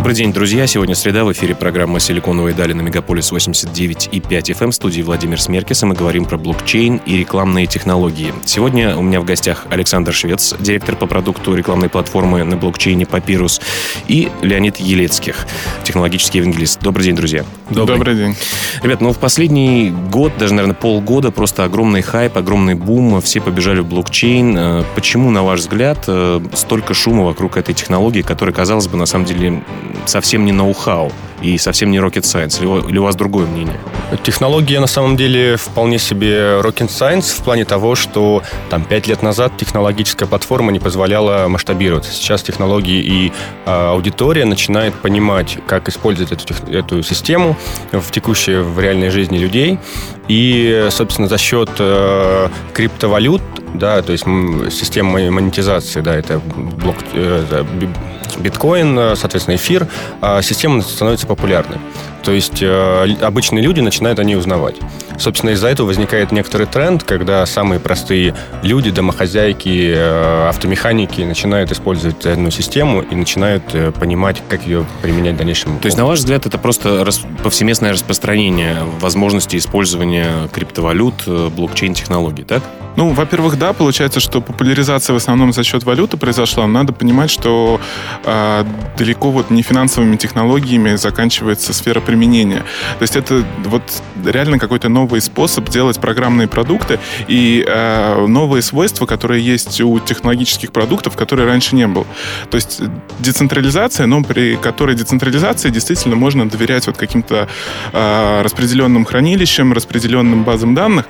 Добрый день, друзья. Сегодня среда. В эфире программа «Силиконовые дали» на Мегаполис 89 и 5 FM. В студии Владимир Смеркис. И мы говорим про блокчейн и рекламные технологии. Сегодня у меня в гостях Александр Швец, директор по продукту рекламной платформы на блокчейне Papyrus, и Леонид Елецких, технологический евангелист. Добрый день, друзья. Добрый. Добрый день. Ребят, ну в последний год, даже, наверное, полгода просто огромный хайп, огромный бум. Все побежали в блокчейн. Э, почему, на ваш взгляд, э, столько шума вокруг этой технологии, которая, казалось бы, на самом деле совсем не ноу-хау и совсем не rocket science? Или, или у вас другое мнение? Технология на самом деле вполне себе rocket science в плане того, что там пять лет назад технологическая платформа не позволяла масштабироваться. Сейчас технологии и э, аудитория начинает понимать, как использовать эту, эту систему в текущей, в реальной жизни людей. И, собственно, за счет э, криптовалют, да, то есть системы монетизации, да, это блок, э, биткоин, э, соответственно, эфир, а система становится популярной. То есть э, обычные люди начинают о ней узнавать. Собственно, из-за этого возникает некоторый тренд, когда самые простые люди, домохозяйки, э, автомеханики начинают использовать одну систему и начинают понимать, как ее применять в дальнейшем. То есть, на ваш взгляд, это просто повсеместное распространение возможности использования криптовалют, блокчейн-технологий, так? Ну, во-первых, да, получается, что популяризация в основном за счет валюты произошла. Надо понимать, что э, далеко вот не финансовыми технологиями заканчивается сфера применения. То есть это вот реально какой-то новый способ делать программные продукты и э, новые свойства, которые есть у технологических продуктов, которые раньше не было. То есть децентрализация, но при которой децентрализации действительно можно доверять вот каким-то э, распределенным хранилищам, распределенным базам данных.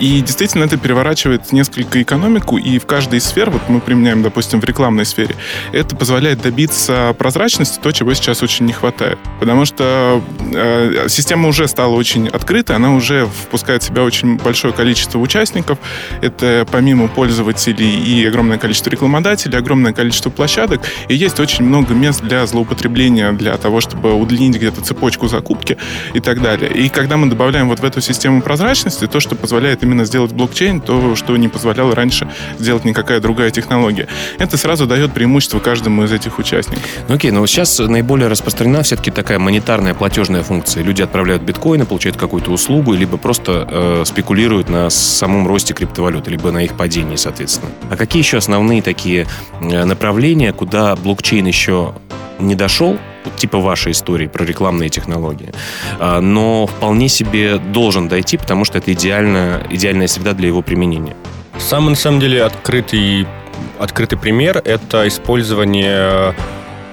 И действительно это переворачивает несколько экономику, и в каждой из сфер, вот мы применяем, допустим, в рекламной сфере, это позволяет добиться прозрачности, то, чего сейчас очень не хватает. Потому что э, система уже стала очень открытой, она уже впускает в себя очень большое количество участников. Это помимо пользователей и огромное количество рекламодателей, огромное количество площадок, и есть очень много мест для злоупотребления, для того, чтобы удлинить где-то цепочку закупки и так далее. И когда мы добавляем вот в эту систему прозрачности, то, что позволяет именно сделать блокчейн, то что не позволяло раньше сделать никакая другая технология. Это сразу дает преимущество каждому из этих участников. Ну окей, но сейчас наиболее распространена все-таки такая монетарная платежная функция. Люди отправляют биткоины, получают какую-то услугу, либо просто э, спекулируют на самом росте криптовалюты, либо на их падении, соответственно. А какие еще основные такие э, направления, куда блокчейн еще не дошел, типа вашей истории про рекламные технологии, а, но вполне себе должен дойти, потому что это идеально, идеальная среда для его применения. Самый, на самом деле, открытый, открытый пример – это использование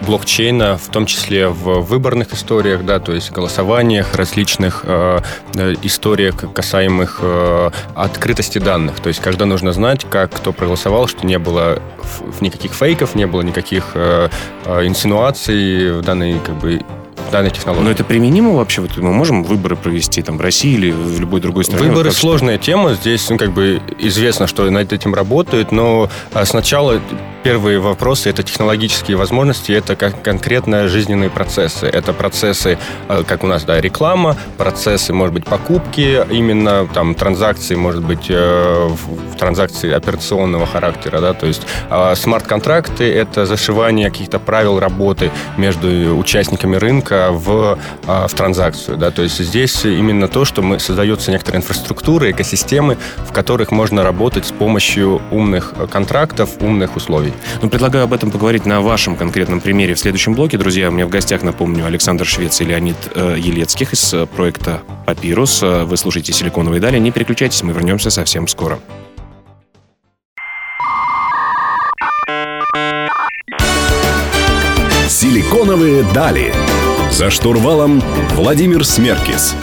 блокчейна, в том числе в выборных историях, да, то есть голосованиях, различных э, э, историях, касаемых э, открытости данных. То есть, когда нужно знать, как кто проголосовал, что не было никаких фейков, не было никаких э, э, инсинуаций в данной как бы данной технологии. Но это применимо вообще? Вот мы можем выборы провести там в России или в любой другой стране? Выборы вот сложная тема. Здесь ну, как бы известно, что над этим работают, но а, сначала первые вопросы это технологические возможности, это как конкретно жизненные процессы. Это процессы, а, как у нас, да, реклама, процессы, может быть, покупки, именно там транзакции, может быть, э, транзакции операционного характера, да, то есть а, смарт-контракты это зашивание каких-то правил работы между участниками рынка в, а, в транзакцию. Да? То есть здесь именно то, что мы, создается некоторая инфраструктура, экосистемы, в которых можно работать с помощью умных контрактов, умных условий. Ну, предлагаю об этом поговорить на вашем конкретном примере в следующем блоке. Друзья, у меня в гостях, напомню, Александр Швец и Леонид э, Елецких из э, проекта «Папирус». Э, вы слушаете «Силиконовые дали». Не переключайтесь, мы вернемся совсем скоро. «Силиконовые дали». За штурвалом Владимир Смеркис.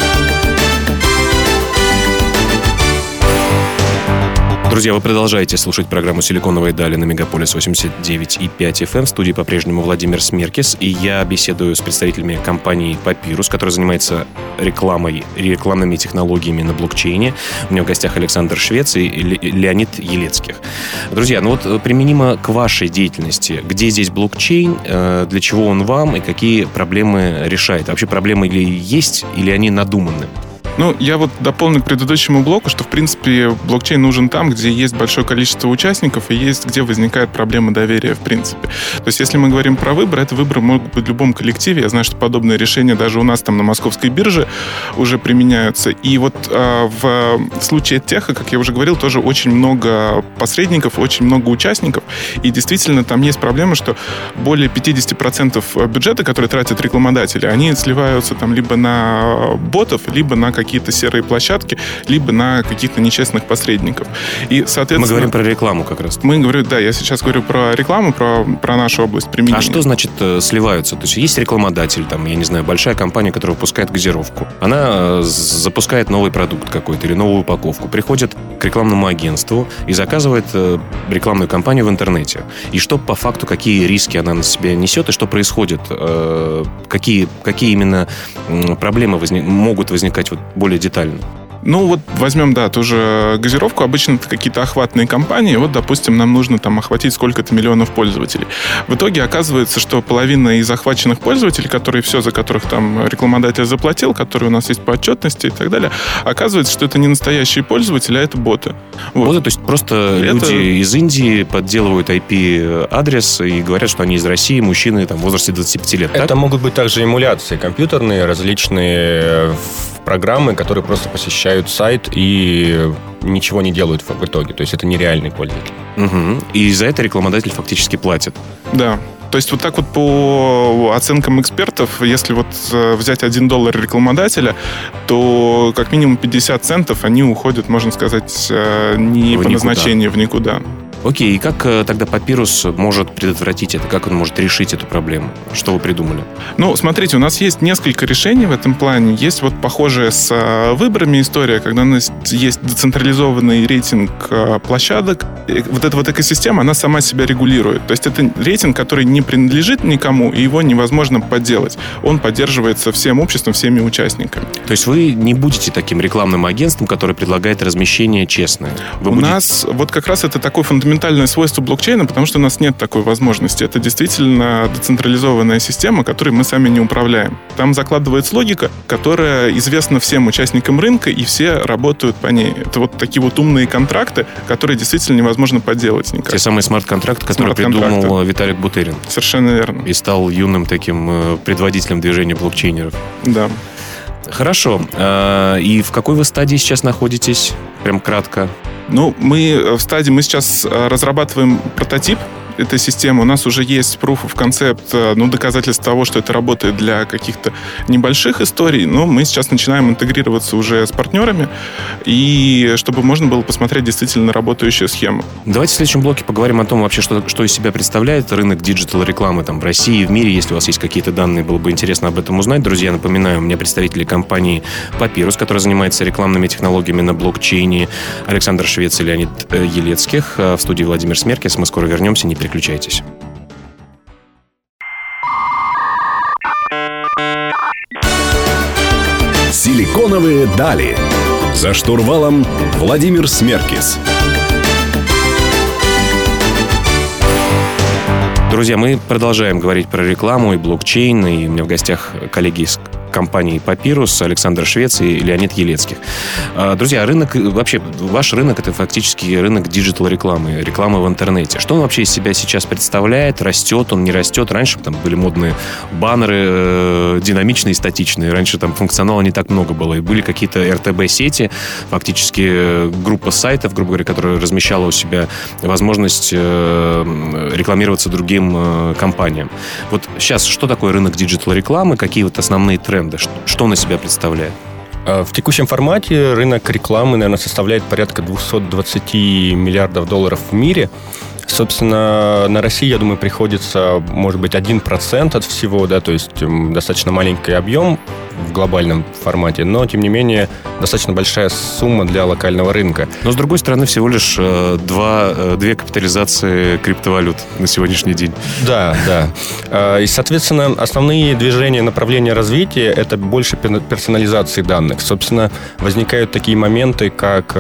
Друзья, вы продолжаете слушать программу «Силиконовые дали» на Мегаполис 89,5 FM. В студии по-прежнему Владимир Смеркис. И я беседую с представителями компании Papyrus, которая занимается рекламой, рекламными технологиями на блокчейне. У меня в гостях Александр Швец и Леонид Елецких. Друзья, ну вот э, применимо к вашей деятельности. Где здесь блокчейн, э, для чего он вам и какие проблемы решает? Вообще проблемы или есть, или они надуманы? Ну, я вот дополню к предыдущему блоку, что, в принципе, блокчейн нужен там, где есть большое количество участников и есть, где возникает проблема доверия, в принципе. То есть, если мы говорим про выбор, это выборы могут быть в любом коллективе. Я знаю, что подобные решения даже у нас там на московской бирже уже применяются. И вот э, в, в случае теха, как я уже говорил, тоже очень много посредников, очень много участников. И действительно, там есть проблема, что более 50% бюджета, который тратят рекламодатели, они сливаются там либо на ботов, либо на какие какие-то серые площадки, либо на каких-то нечестных посредников. И, соответственно... Мы говорим про рекламу как раз. Мы говорим, да, я сейчас говорю про рекламу, про, про нашу область применения. А что значит э, сливаются? То есть есть рекламодатель, там, я не знаю, большая компания, которая выпускает газировку. Она э, запускает новый продукт какой-то или новую упаковку, приходит к рекламному агентству и заказывает э, рекламную кампанию в интернете. И что по факту, какие риски она на себя несет и что происходит, какие, какие именно проблемы возник, могут возникать вот более детально. Ну, вот возьмем, да, ту же газировку. Обычно это какие-то охватные компании. Вот, допустим, нам нужно там охватить сколько-то миллионов пользователей. В итоге оказывается, что половина из охваченных пользователей, которые все, за которых там рекламодатель заплатил, которые у нас есть по отчетности и так далее, оказывается, что это не настоящие пользователи, а это боты. Вот. Боты, то есть просто это... люди из Индии подделывают IP-адрес и говорят, что они из России, мужчины там, в возрасте 25 лет. Это так? могут быть также эмуляции компьютерные, различные программы, которые просто посещают сайт и ничего не делают в итоге. То есть это нереальный пользователь. Угу. И за это рекламодатель фактически платит. Да. То есть вот так вот по оценкам экспертов, если вот э, взять 1 доллар рекламодателя, то как минимум 50 центов они уходят, можно сказать, э, не в по никуда. назначению в никуда. Окей, и как э, тогда Папирус может предотвратить это? Как он может решить эту проблему? Что вы придумали? Ну, смотрите, у нас есть несколько решений в этом плане. Есть вот похожая с э, выборами история, когда у нас есть децентрализованный рейтинг э, площадок. И вот эта вот экосистема, она сама себя регулирует. То есть это рейтинг, который не принадлежит никому, и его невозможно подделать. Он поддерживается всем обществом, всеми участниками. То есть вы не будете таким рекламным агентством, которое предлагает размещение честное? Вы у будете... нас вот как раз это такой фундаментальный фундаментальное свойство блокчейна, потому что у нас нет такой возможности. Это действительно децентрализованная система, которой мы сами не управляем. Там закладывается логика, которая известна всем участникам рынка, и все работают по ней. Это вот такие вот умные контракты, которые действительно невозможно подделать никак. Те самые смарт-контракты, которые придумал Виталик Бутерин. Совершенно верно. И стал юным таким э, предводителем движения блокчейнеров. Да. Хорошо. А, и в какой вы стадии сейчас находитесь? Прям кратко. Ну, мы в стадии, мы сейчас э, разрабатываем прототип этой системы. У нас уже есть proof of concept, э, ну, доказательств того, что это работает для каких-то небольших историй, но мы сейчас начинаем интегрироваться уже с партнерами, и чтобы можно было посмотреть действительно работающую схему. Давайте в следующем блоке поговорим о том вообще, что, что из себя представляет рынок digital-рекламы там, в России и в мире. Если у вас есть какие-то данные, было бы интересно об этом узнать. Друзья, напоминаю, у меня представители компании Papyrus, которая занимается рекламными технологиями на блокчейне, Александр Швец и Леонид э, Елецких. Э, в студии Владимир Смеркис. Мы скоро вернемся, не переключайтесь. Силиконовые дали. За штурвалом Владимир Смеркис. Друзья, мы продолжаем говорить про рекламу и блокчейн. И у меня в гостях коллеги из компании Papyrus, Александр Швец и Леонид Елецких. А, друзья, рынок, вообще, ваш рынок это фактически рынок digital-рекламы, рекламы в интернете. Что он вообще из себя сейчас представляет? Растет он, не растет? Раньше там были модные баннеры, э, динамичные, статичные. Раньше там функционала не так много было. И были какие-то RTB-сети, фактически э, группа сайтов, грубо говоря, которая размещала у себя возможность э, рекламироваться другим компаниям. Вот сейчас что такое рынок диджитал-рекламы? Какие вот основные тренды? Бренда? Что он из себя представляет? А, в текущем формате рынок рекламы, наверное, составляет порядка 220 миллиардов долларов в мире. Собственно, на России, я думаю, приходится, может быть, 1% от всего, да, то есть достаточно маленький объем. В глобальном формате, но, тем не менее, достаточно большая сумма для локального рынка. Но, с другой стороны, всего лишь э, два, э, две капитализации криптовалют на сегодняшний день. Да, да. Э, и, соответственно, основные движения, направления развития – это больше персонализации данных. Собственно, возникают такие моменты, как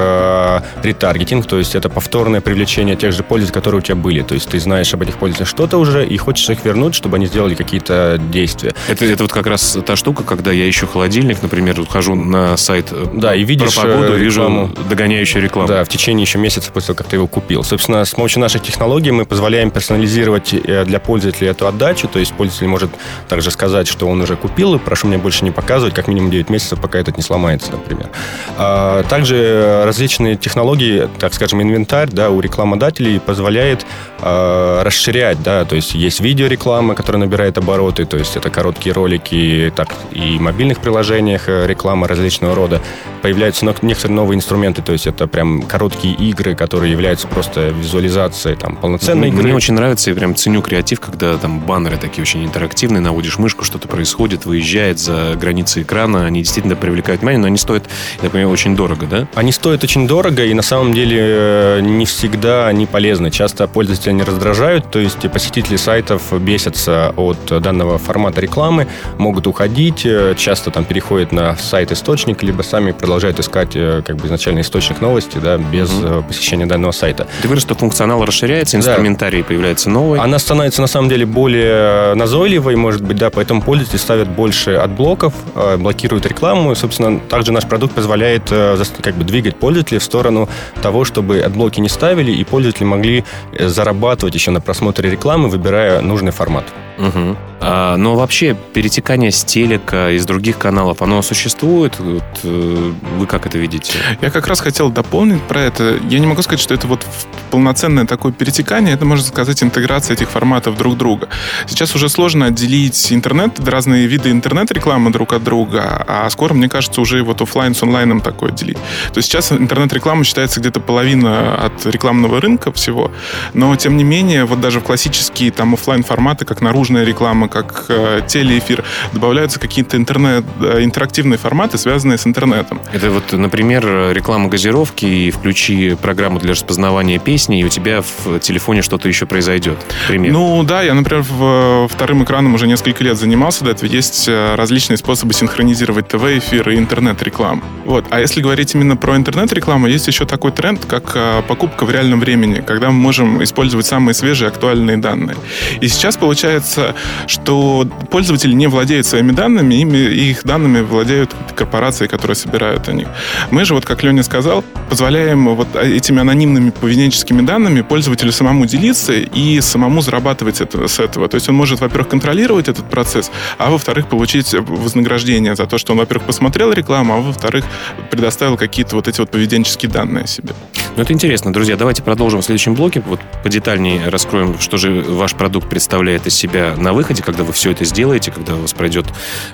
ретаргетинг, то есть это повторное привлечение тех же пользователей, которые у тебя были. То есть ты знаешь об этих пользователях что-то уже и хочешь их вернуть, чтобы они сделали какие-то действия. Это, это вот как раз та штука, когда я ищу холодильник, например, хожу на сайт да, и видишь про погоду, э, рекламу. вижу догоняющую рекламу. Да, в течение еще месяца после того, как ты его купил. Собственно, с помощью наших технологий мы позволяем персонализировать э, для пользователя эту отдачу, то есть пользователь может также сказать, что он уже купил, и прошу мне больше не показывать, как минимум 9 месяцев, пока этот не сломается, например. А, также различные технологии, так скажем, инвентарь да, у рекламодателей позволяет а, расширять, да, то есть есть видеореклама, которая набирает обороты, то есть это короткие ролики, так и в мобильных приложениях э, реклама различного рода появляются некоторые новые инструменты, то есть это прям короткие игры, которые являются просто визуализацией там полноценной игры. Мне очень нравится, я прям ценю креатив, когда там баннеры такие очень интерактивные, наводишь мышку, что-то происходит, выезжает за границы экрана, они действительно привлекают внимание, но они стоят, я понимаю, очень дорого, да? Они стоят очень дорого, и на самом деле э, не всегда они полезны. Часто пользователей они раздражают, то есть посетители сайтов бесятся от данного формата рекламы, могут уходить, э, часто там переходят на сайт-источник, либо сами продолжают искать э, как бы изначальный источник новости, да, без mm-hmm. посещения данного сайта. Ты говоришь, что функционал расширяется, инструментарий да. появляется новый. Она становится на самом деле более назойливой, может быть, да, поэтому пользователи ставят больше adblock ов, э, блокируют рекламу. И, собственно, также наш продукт позволяет как бы двигать пользователей в сторону того, чтобы adblock и не ставили, и пользователи могли зарабатывать еще на просмотре рекламы, выбирая нужный формат. Угу. А, но вообще перетекание с телека из других каналов, оно существует? Вот, э, вы как это видите? Я как раз хотел дополнить про это. Я не могу сказать, что это вот полноценное такое перетекание. Это, можно сказать, интеграция этих форматов друг друга. Сейчас уже сложно отделить интернет, разные виды интернет-рекламы друг от друга, а скоро, мне кажется, уже вот офлайн с онлайном такое делить. То есть сейчас интернет-реклама считается где-то половина от рекламного рынка всего, но, тем не менее, вот даже в классические там офлайн форматы, как наружная реклама, как э, телеэфир, добавляются какие-то интернет, э, интерактивные форматы, связанные с интернетом. Это вот, например, реклама газировки, и включи программу для распознавания песни, и у тебя в телефоне что-то еще произойдет. Пример. Ну да, я, например, в, вторым экраном уже несколько лет занимался, этого есть э, различные способы синхронизировать ТВ-эфир и интернет-рекламу. Вот. А если говорить именно про интернет-рекламу, есть еще такой тренд, как э, покупка в реальном времени, когда мы можем использовать самые свежие актуальные данные. И сейчас получается, что пользователи не владеют своими данными, ими, их данными владеют корпорации, которые собирают они. Мы же, вот как Леня сказал, позволяем вот этими анонимными поведенческими данными пользователю самому делиться и самому зарабатывать это, с этого. То есть он может, во-первых, контролировать этот процесс, а во-вторых, получить вознаграждение за то, что он, во-первых, посмотрел рекламу, а во-вторых, предоставил какие-то вот эти вот поведенческие данные себе. Ну, это интересно, друзья. Давайте продолжим в следующем блоке. Вот подетальнее раскроем, что же ваш продукт представляет из себя на выходе, когда вы все это сделаете, когда у вас пройдет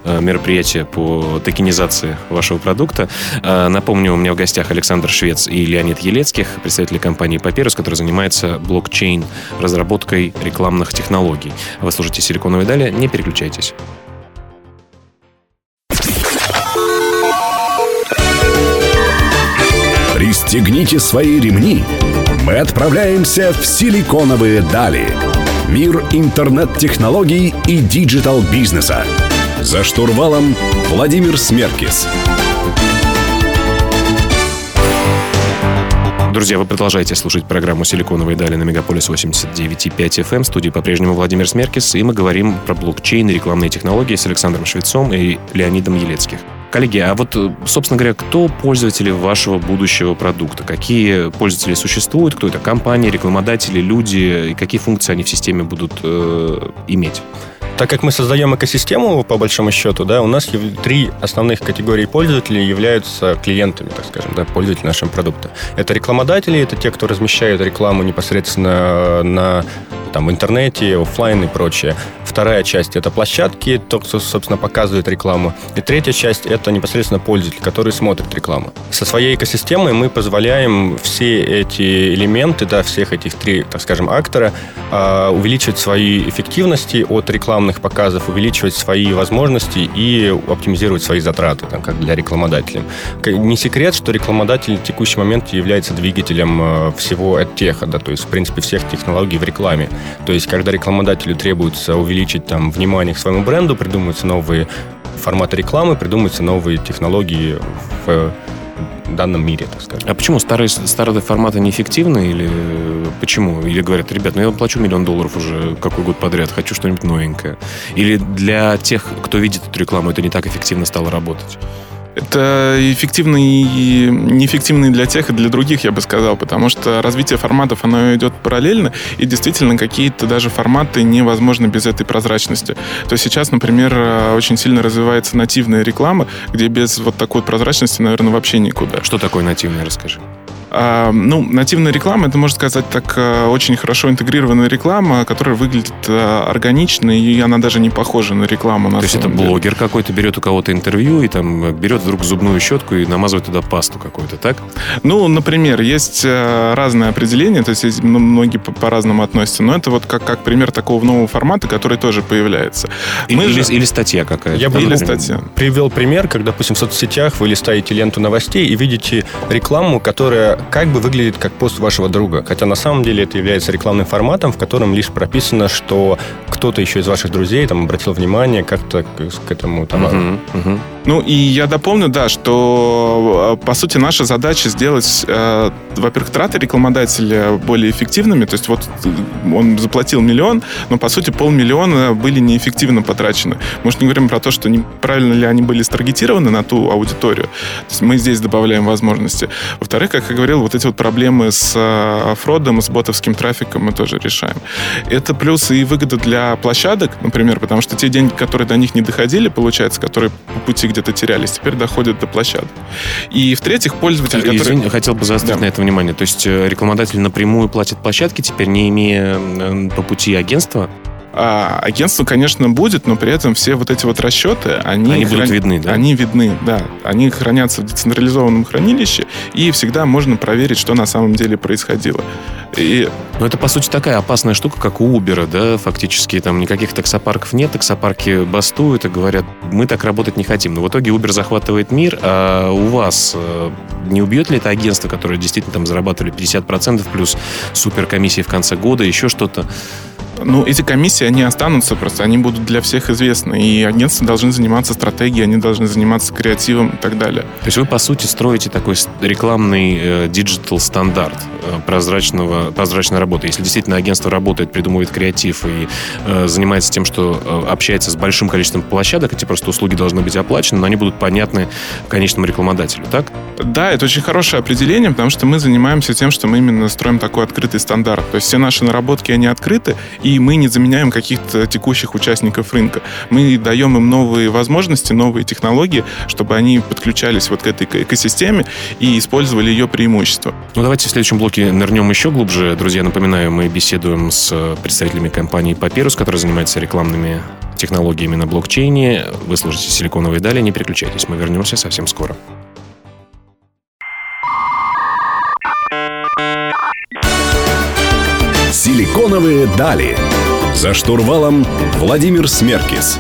э, мероприятие по токенизации вашего продукта. Э, напомню, у меня в гостях Александр Швец и Леонид Елецких, представители компании Papyrus, который занимается блокчейн разработкой рекламных технологий. Вы слушаете «Силиконовые дали», не переключайтесь. Пристегните свои ремни. Мы отправляемся в «Силиконовые дали». Мир интернет-технологий и диджитал-бизнеса. За штурвалом Владимир Смеркис. Друзья, вы продолжаете слушать программу «Силиконовые дали» на Мегаполис 89.5 FM. В студии по-прежнему Владимир Смеркис, и мы говорим про блокчейн и рекламные технологии с Александром Швецом и Леонидом Елецких. Коллеги, а вот, собственно говоря, кто пользователи вашего будущего продукта? Какие пользователи существуют? Кто это? Компании, рекламодатели, люди? И какие функции они в системе будут э, иметь? Так как мы создаем экосистему, по большому счету, да, у нас три основных категории пользователей являются клиентами, так скажем, да, пользователи нашего продукта. Это рекламодатели, это те, кто размещает рекламу непосредственно на там в интернете, офлайн и прочее. Вторая часть это площадки, то, кто, собственно, показывает рекламу. И третья часть это непосредственно пользователь, который смотрит рекламу. Со своей экосистемой мы позволяем все эти элементы, да, всех этих три, так скажем, актора э, увеличивать свои эффективности от рекламных показов, увеличивать свои возможности и оптимизировать свои затраты, там, как для рекламодателя. Не секрет, что рекламодатель в текущий момент является двигателем э, всего теха, да, то есть, в принципе, всех технологий в рекламе. То есть, когда рекламодателю требуется увеличить там внимание к своему бренду, придумываются новые форматы рекламы, придумываются новые технологии в данном мире, так сказать. А почему старые, старые форматы неэффективны или почему? Или говорят, ребят, ну я плачу миллион долларов уже какой год подряд, хочу что-нибудь новенькое. Или для тех, кто видит эту рекламу, это не так эффективно стало работать? Это эффективно и неэффективно и для тех, и для других, я бы сказал, потому что развитие форматов, оно идет параллельно, и действительно какие-то даже форматы невозможны без этой прозрачности. То есть сейчас, например, очень сильно развивается нативная реклама, где без вот такой прозрачности, наверное, вообще никуда. Что такое нативная, расскажи. А, ну, нативная реклама, это, можно сказать, так э, очень хорошо интегрированная реклама, которая выглядит э, органично, и она даже не похожа на рекламу. На То есть это деле. блогер какой-то берет у кого-то интервью и там берет вдруг зубную щетку и намазывает туда пасту какую-то, так? Ну, например, есть э, разные определения, то есть многие по-разному относятся, но это вот как, как пример такого нового формата, который тоже появляется. Мы или, же... или статья какая-то. Я бы или статья. привел пример, когда, допустим, в соцсетях вы листаете ленту новостей и видите рекламу, которая как бы выглядит как пост вашего друга. Хотя на самом деле это является рекламным форматом, в котором лишь прописано, что кто-то еще из ваших друзей там обратил внимание как-то к, этому товару. Uh-huh, uh-huh. Ну и я дополню, да, что э, по сути наша задача сделать, э, во-первых, траты рекламодателя более эффективными. То есть вот он заплатил миллион, но по сути полмиллиона были неэффективно потрачены. Мы же не говорим про то, что неправильно ли они были старгетированы на ту аудиторию. То есть мы здесь добавляем возможности. Во-вторых, как я говорил, вот эти вот проблемы с э, фродом, с ботовским трафиком мы тоже решаем. Это плюсы и выгода для площадок, например, потому что те деньги, которые до них не доходили, получается, которые по пути где-то терялись, теперь доходят до площадок. И в-третьих, пользователь, который... Извини, хотел бы заострить да. на это внимание. То есть э, рекламодатель напрямую платит площадке, теперь не имея по пути агентства? А агентство, конечно, будет, но при этом все вот эти вот расчеты, они, они хран... будут видны, да? Они видны, да. Они хранятся в децентрализованном хранилище, и всегда можно проверить, что на самом деле происходило. И... Ну, это, по сути, такая опасная штука, как у Uber, да, фактически там никаких таксопарков нет, таксопарки бастуют и говорят, мы так работать не хотим. Но в итоге Uber захватывает мир, а у вас э, не убьет ли это агентство, которое действительно там зарабатывали 50% плюс суперкомиссии в конце года, еще что-то? Ну, эти комиссии, они останутся просто, они будут для всех известны. И агентства должны заниматься стратегией, они должны заниматься креативом и так далее. То есть вы, по сути, строите такой рекламный э, стандарт э, прозрачного, прозрачной работы. Если действительно агентство работает, придумывает креатив и э, занимается тем, что э, общается с большим количеством площадок, эти просто услуги должны быть оплачены, но они будут понятны конечному рекламодателю, так? Да, это очень хорошее определение, потому что мы занимаемся тем, что мы именно строим такой открытый стандарт. То есть все наши наработки, они открыты, и мы не заменяем каких-то текущих участников рынка. Мы даем им новые возможности, новые технологии, чтобы они подключались вот к этой экосистеме и использовали ее преимущества. Ну, давайте в следующем блоке нырнем еще глубже. Друзья, напоминаю, мы беседуем с представителями компании Papyrus, которая занимается рекламными технологиями на блокчейне. Вы слушаете «Силиконовые дали», не переключайтесь, мы вернемся совсем скоро. «Силиконовые дали». За штурвалом Владимир Смеркис.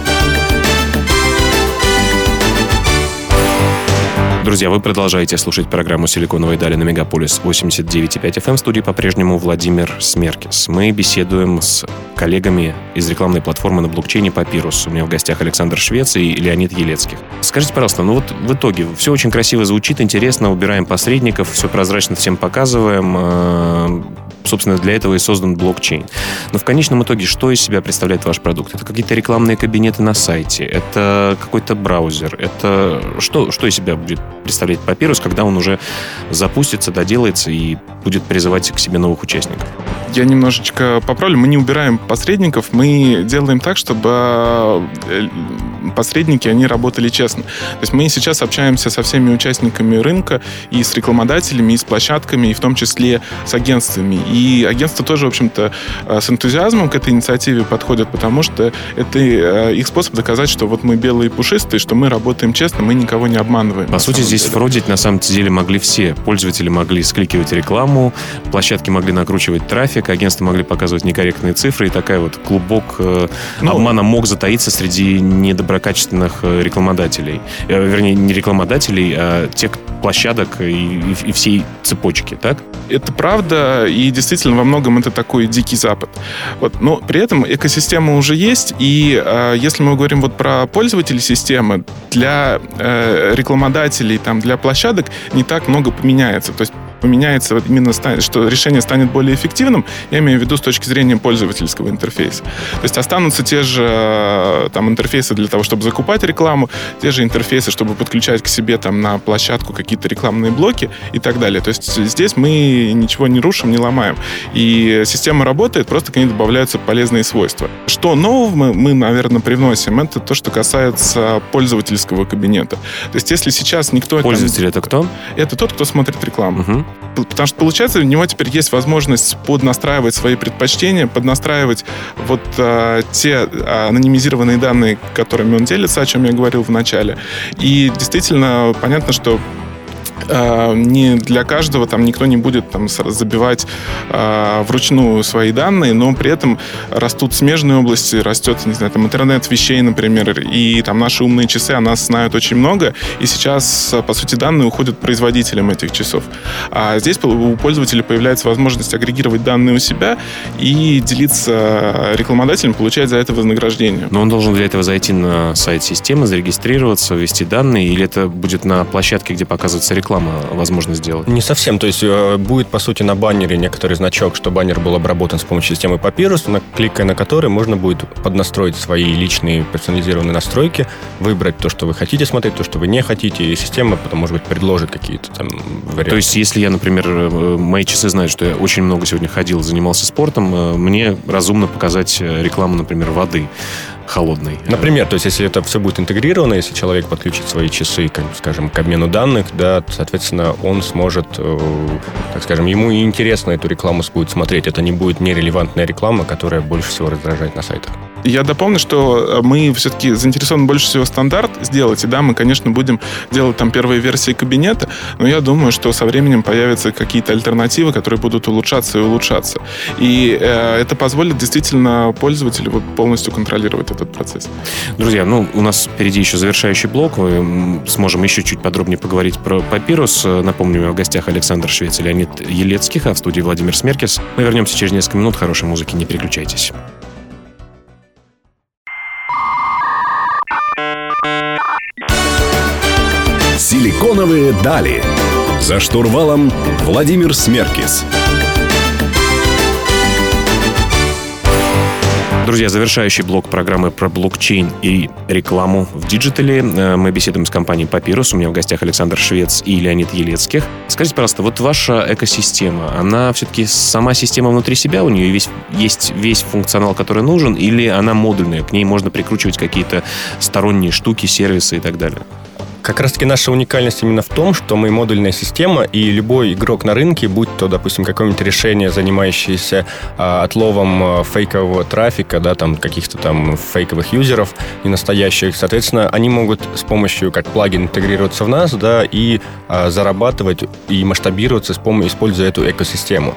Друзья, вы продолжаете слушать программу «Силиконовые дали» на Мегаполис 89.5 FM. В студии по-прежнему Владимир Смеркис. Мы беседуем с коллегами из рекламной платформы на блокчейне Papyrus. У меня в гостях Александр Швец и Леонид Елецких. Скажите, пожалуйста, ну вот в итоге все очень красиво звучит, интересно, убираем посредников, все прозрачно всем показываем. Собственно, для этого и создан блокчейн. Но в конечном итоге, что из себя представляет ваш продукт? Это какие-то рекламные кабинеты на сайте, это какой-то браузер, это что, что из себя будет представлять Papyrus, когда он уже запустится, доделается и будет призывать к себе новых участников? Я немножечко поправлю. Мы не убираем посредников, мы делаем так, чтобы э, посредники, они работали честно. То есть мы сейчас общаемся со всеми участниками рынка и с рекламодателями, и с площадками, и в том числе с агентствами. И агентства тоже, в общем-то, э, с энтузиазмом к этой инициативе подходят, потому что это э, их способ доказать, что вот мы белые и пушистые, что мы работаем честно, мы никого не обманываем. По сути, здесь деле. фродить на самом деле могли все. Пользователи могли скликивать рекламу, площадки могли накручивать трафик, агентства могли показывать некорректные цифры, и такая вот клубок э, ну, обмана мог затаиться среди недоброкачественных э, рекламодателей. Э, вернее, не рекламодателей, а тех площадок и, и, и всей цепочки, так? Это правда, и действительно во многом это такой дикий запад. Вот, но при этом экосистема уже есть, и э, если мы говорим вот про пользователей системы, для э, рекламодателей, там, для площадок не так много поменяется. То есть поменяется именно, что решение станет более эффективным, я имею в виду с точки зрения пользовательского интерфейса. То есть останутся те же э, там интерфейсы для того, чтобы закупать рекламу, те же интерфейсы, чтобы подключать к себе там на площадку какие-то рекламные блоки и так далее. То есть здесь мы ничего не рушим, не ломаем. И система работает, просто к ней добавляются полезные свойства. Что нового мы, мы наверное, привносим, это то, что касается пользовательского кабинета. То есть если сейчас никто... Пользователь там, это кто? Это тот, кто смотрит рекламу. Угу. Потому что, получается, у него теперь есть возможность поднастраивать свои предпочтения, поднастраивать вот а, те а, анонимизированные данные, которыми он делится, о чем я говорил в начале. И действительно понятно, что э, не для каждого там никто не будет там забивать э, вручную свои данные, но при этом растут смежные области, растет, не знаю, там интернет вещей, например, и там наши умные часы о нас знают очень много, и сейчас, по сути, данные уходят производителям этих часов. А здесь у пользователя появляется возможность агрегировать данные у себя и делиться рекламодателем, получать за это вознаграждение. Но он должен для этого зайти на сайт системы, зарегистрироваться, ввести данные, или это будет на площадке, где показывается реклама? Реклама возможно сделать? Не совсем. То есть э, будет, по сути, на баннере некоторый значок, что баннер был обработан с помощью системы Papyrus, на, кликая на который можно будет поднастроить свои личные персонализированные настройки, выбрать то, что вы хотите смотреть, то, что вы не хотите, и система потом, может быть, предложит какие-то там варианты. То есть, если я, например, э, мои часы знают, что я очень много сегодня ходил, занимался спортом, э, мне разумно показать рекламу, например, воды холодной. Например, то есть если это все будет интегрировано, если человек подключит свои часы, как, скажем, к обмену данных, да, соответственно, он сможет, э, так скажем, ему и интересно эту рекламу будет смотреть. Это не будет нерелевантная реклама, которая больше всего раздражает на сайтах. Я дополню, что э, мы все-таки заинтересованы больше всего стандарт сделать. И да, мы, конечно, будем делать там первые версии кабинета, но я думаю, что со временем появятся какие-то альтернативы, которые будут улучшаться и улучшаться. И э, это позволит действительно пользователю полностью контролировать этот процесс. Друзья, ну, у нас впереди еще завершающий блок. Мы сможем еще чуть подробнее поговорить про папирус. Напомню, в гостях Александр Швец и Леонид Елецких, а в студии Владимир Смеркис. Мы вернемся через несколько минут. Хорошей музыки, не переключайтесь. Силиконовые дали. За штурвалом Владимир Смеркис. Друзья, завершающий блок программы про блокчейн и рекламу в диджитале. Э, мы беседуем с компанией Papyrus. У меня в гостях Александр Швец и Леонид Елецких. Скажите, пожалуйста, вот ваша экосистема, она все-таки сама система внутри себя, у нее весь, есть весь функционал, который нужен, или она модульная, к ней можно прикручивать какие-то сторонние штуки, сервисы и так далее? Как раз-таки наша уникальность именно в том, что мы модульная система, и любой игрок на рынке, будь то, допустим, какое-нибудь решение, занимающееся а, отловом а, фейкового трафика, да, там, каких-то там фейковых юзеров, не настоящих, соответственно, они могут с помощью, как плагин, интегрироваться в нас, да, и а, зарабатывать и масштабироваться, с помощью, используя эту экосистему.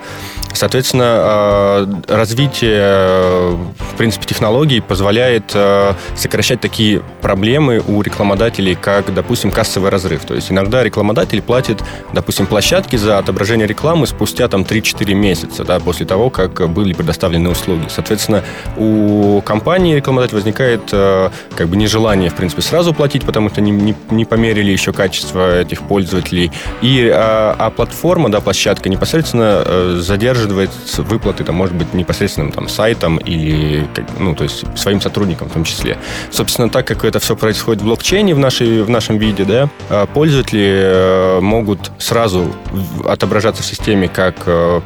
Соответственно, а, развитие, в принципе, технологий позволяет а, сокращать такие проблемы у рекламодателей, как, допустим, допустим, кассовый разрыв. То есть иногда рекламодатель платит, допустим, площадке за отображение рекламы спустя там 3-4 месяца, да, после того, как были предоставлены услуги. Соответственно, у компании рекламодатель возникает э, как бы нежелание, в принципе, сразу платить, потому что не, не, не померили еще качество этих пользователей. И, а, а платформа, да, площадка непосредственно э, задерживает выплаты, там, может быть, непосредственным там, сайтом или, ну, то есть своим сотрудникам в том числе. Собственно, так как это все происходит в блокчейне в, нашей, в нашем виде, виде, да, а пользователи могут сразу отображаться в системе как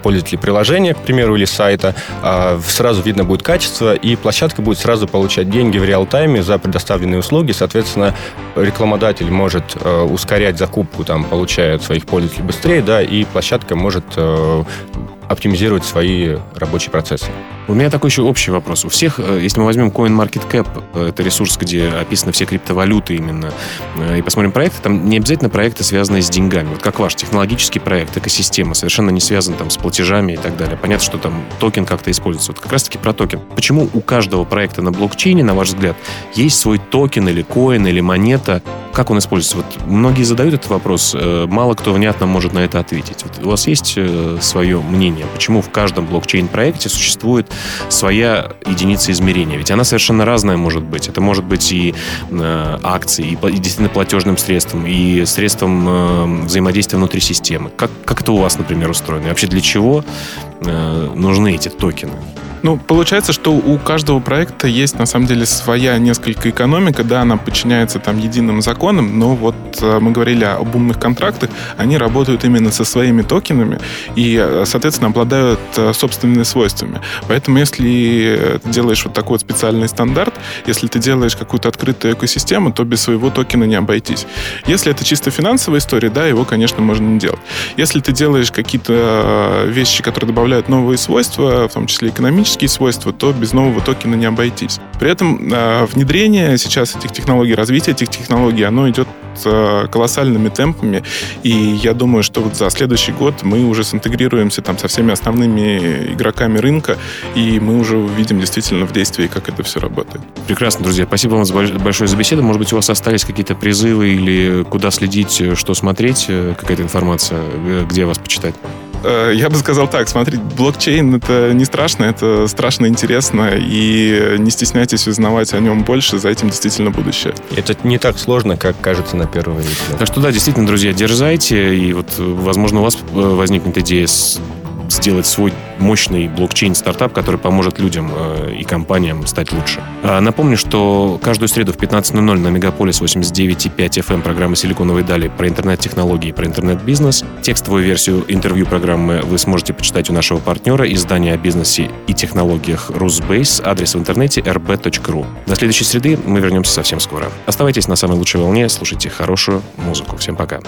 пользователи приложения, к примеру, или сайта, сразу видно будет качество, и площадка будет сразу получать деньги в реал-тайме за предоставленные услуги, соответственно, рекламодатель может ускорять закупку, там, получая своих пользователей быстрее, да, и площадка может оптимизировать свои рабочие процессы. У меня такой еще общий вопрос. У всех, э, если мы возьмем CoinMarketCap, э, это ресурс, где описаны все криптовалюты именно, э, и посмотрим проекты, там не обязательно проекты, связанные с деньгами. Вот как ваш технологический проект, экосистема, совершенно не связан там с платежами и так далее. Понятно, что там токен как-то используется. Вот как раз-таки про токен. Почему у каждого проекта на блокчейне, на ваш взгляд, есть свой токен или коин или монета? Как он используется? Вот многие задают этот вопрос, мало кто внятно может на это ответить. Вот у вас есть свое мнение, почему в каждом блокчейн-проекте существует своя единица измерения. Ведь она совершенно разная может быть. Это может быть и э, акции, и, и действительно платежным средством, и средством э, взаимодействия внутри системы. Как, как это у вас, например, устроено? И вообще для чего э, нужны эти токены? Ну, получается, что у каждого проекта есть, на самом деле, своя несколько экономика, да, она подчиняется там единым законам, но вот э, мы говорили об умных контрактах, они работают именно со своими токенами и, э, соответственно, обладают собственными свойствами. Поэтому, если ты делаешь вот такой вот специальный стандарт, если ты делаешь какую-то открытую экосистему, то без своего токена не обойтись. Если это чисто финансовая история, да, его, конечно, можно не делать. Если ты делаешь какие-то вещи, которые добавляют новые свойства, в том числе экономические, свойства, то без нового токена не обойтись. При этом э, внедрение сейчас этих технологий, развитие этих технологий, оно идет э, колоссальными темпами, и я думаю, что вот за следующий год мы уже синтегрируемся там со всеми основными игроками рынка, и мы уже увидим действительно в действии, как это все работает. Прекрасно, друзья. Спасибо вам большое за беседу. Может быть, у вас остались какие-то призывы или куда следить, что смотреть, э, какая-то информация, э, где вас почитать? Э, я бы сказал так, смотрите, блокчейн это не страшно, это страшно интересно, и не стесняйтесь узнавать о нем больше, за этим действительно будущее. Это не так сложно, как кажется на первый взгляд. Так что да, действительно, друзья, дерзайте, и вот, возможно, у вас э, возникнет идея сделать свой мощный блокчейн-стартап, который поможет людям э, и компаниям стать лучше. А, напомню, что каждую среду в 15.00 на Мегаполис 89.5 FM эм программы «Силиконовые дали» про интернет-технологии, про интернет-бизнес. Текстовую версию интервью программы вы сможете почитать у нашего партнера издания о бизнесе и технологиях Rusbase. Адрес в интернете rb.ru. До следующей среды мы вернемся совсем скоро. Оставайтесь на самой лучшей волне, слушайте хорошую музыку. Всем пока.